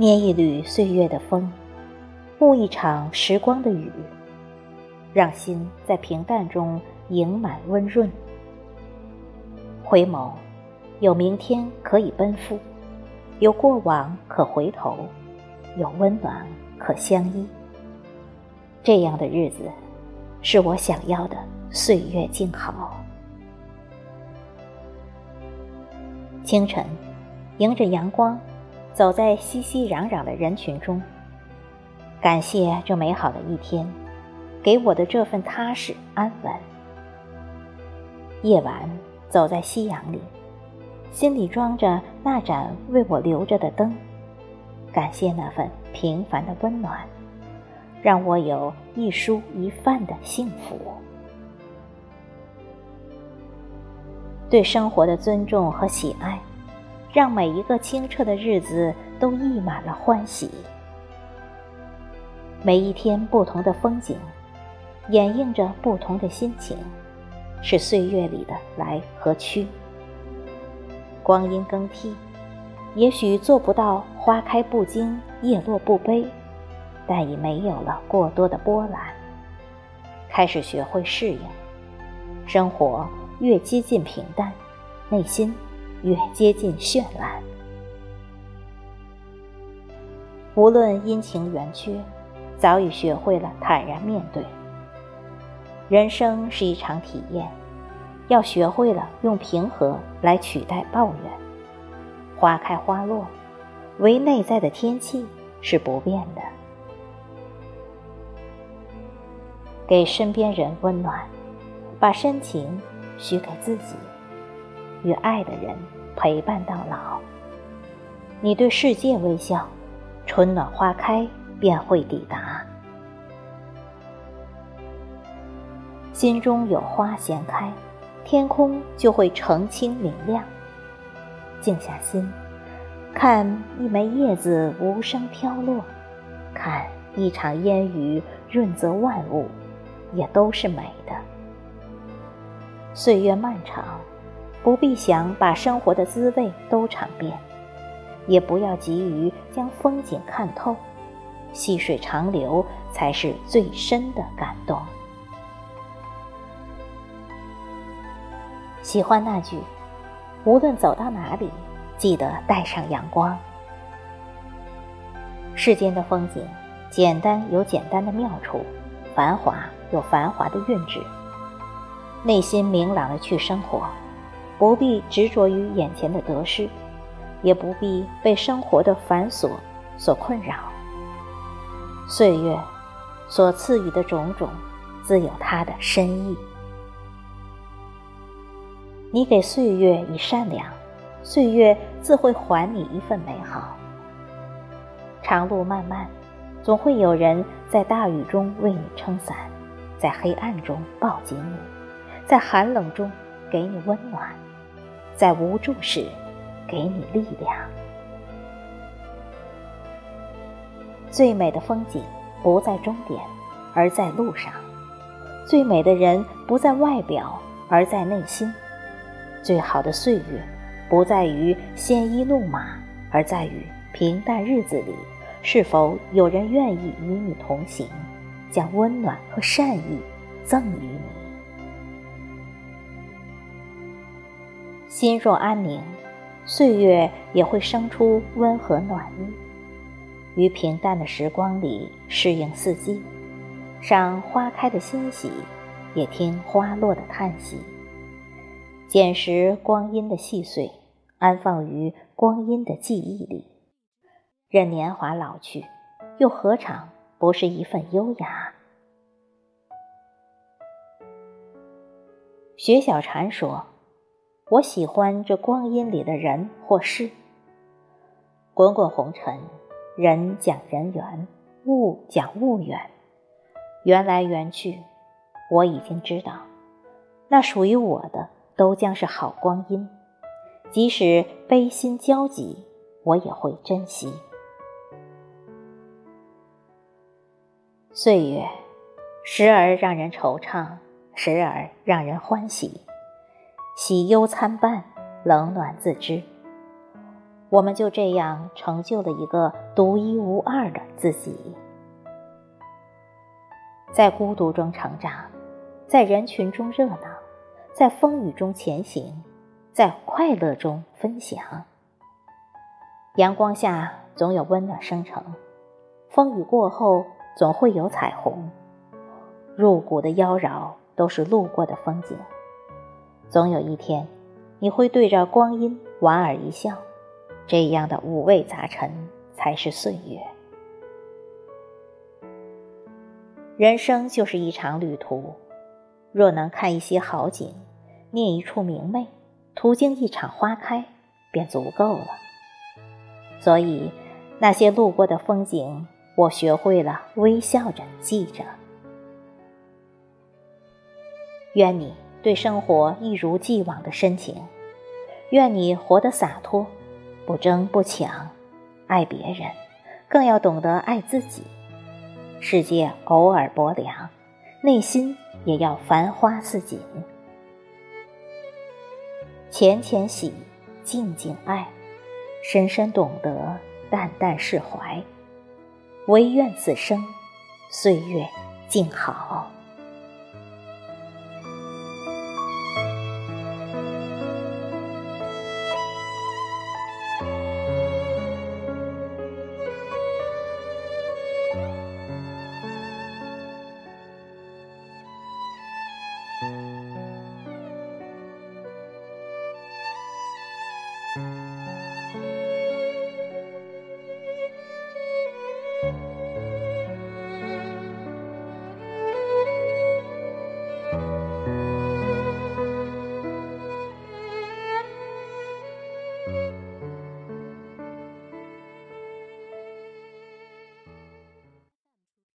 捏一缕岁月的风，沐一场时光的雨，让心在平淡中盈满温润。回眸，有明天可以奔赴，有过往可回头，有温暖可相依。这样的日子，是我想要的岁月静好。清晨，迎着阳光。走在熙熙攘攘的人群中，感谢这美好的一天，给我的这份踏实安稳。夜晚走在夕阳里，心里装着那盏为我留着的灯，感谢那份平凡的温暖，让我有一蔬一饭的幸福。对生活的尊重和喜爱。让每一个清澈的日子都溢满了欢喜。每一天不同的风景，掩映着不同的心情，是岁月里的来和去。光阴更替，也许做不到花开不惊，叶落不悲，但已没有了过多的波澜。开始学会适应，生活越接近平淡，内心。越接近绚烂，无论阴晴圆缺，早已学会了坦然面对。人生是一场体验，要学会了用平和来取代抱怨。花开花落，唯内在的天气是不变的。给身边人温暖，把深情许给自己。与爱的人陪伴到老，你对世界微笑，春暖花开便会抵达。心中有花闲开，天空就会澄清明亮。静下心，看一枚叶子无声飘落，看一场烟雨润泽万物，也都是美的。岁月漫长。不必想把生活的滋味都尝遍，也不要急于将风景看透，细水长流才是最深的感动。喜欢那句：“无论走到哪里，记得带上阳光。”世间的风景，简单有简单的妙处，繁华有繁华的韵致。内心明朗的去生活。不必执着于眼前的得失，也不必被生活的繁琐所困扰。岁月所赐予的种种，自有它的深意。你给岁月以善良，岁月自会还你一份美好。长路漫漫，总会有人在大雨中为你撑伞，在黑暗中抱紧你，在寒冷中给你温暖。在无助时，给你力量。最美的风景不在终点，而在路上；最美的人不在外表，而在内心。最好的岁月，不在于鲜衣怒马，而在于平淡日子里，是否有人愿意与你同行，将温暖和善意赠予你。心若安宁，岁月也会生出温和暖意。于平淡的时光里适应四季，赏花开的欣喜，也听花落的叹息。捡拾光阴的细碎，安放于光阴的记忆里。任年华老去，又何尝不是一份优雅？薛小禅说。我喜欢这光阴里的人或事。滚滚红尘，人讲人缘，物讲物缘，缘来缘去，我已经知道，那属于我的都将是好光阴，即使悲心交集，我也会珍惜。岁月，时而让人惆怅，时而让人欢喜。喜忧参半，冷暖自知。我们就这样成就了一个独一无二的自己。在孤独中成长，在人群中热闹，在风雨中前行，在快乐中分享。阳光下总有温暖生成，风雨过后总会有彩虹。入骨的妖娆都是路过的风景，总有一天，你会对着光阴莞尔一笑。这样的五味杂陈才是岁月。人生就是一场旅途，若能看一些好景，念一处明媚，途经一场花开，便足够了。所以，那些路过的风景，我学会了微笑着记着。愿你对生活一如既往的深情，愿你活得洒脱。不争不抢，爱别人，更要懂得爱自己。世界偶尔薄凉，内心也要繁花似锦。浅浅喜，静静爱，深深懂得，淡淡释怀。唯愿此生，岁月静好。